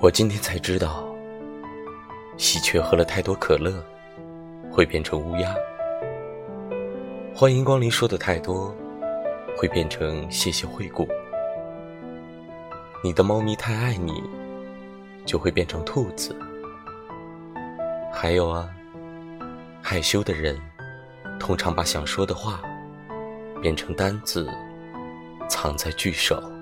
我今天才知道喜鹊喝了太多可乐会变成乌鸦。欢迎光临说的太多会变成谢谢惠顾。你的猫咪太爱你就会变成兔子。还有啊害羞的人通常把想说的话变成单字藏在句首。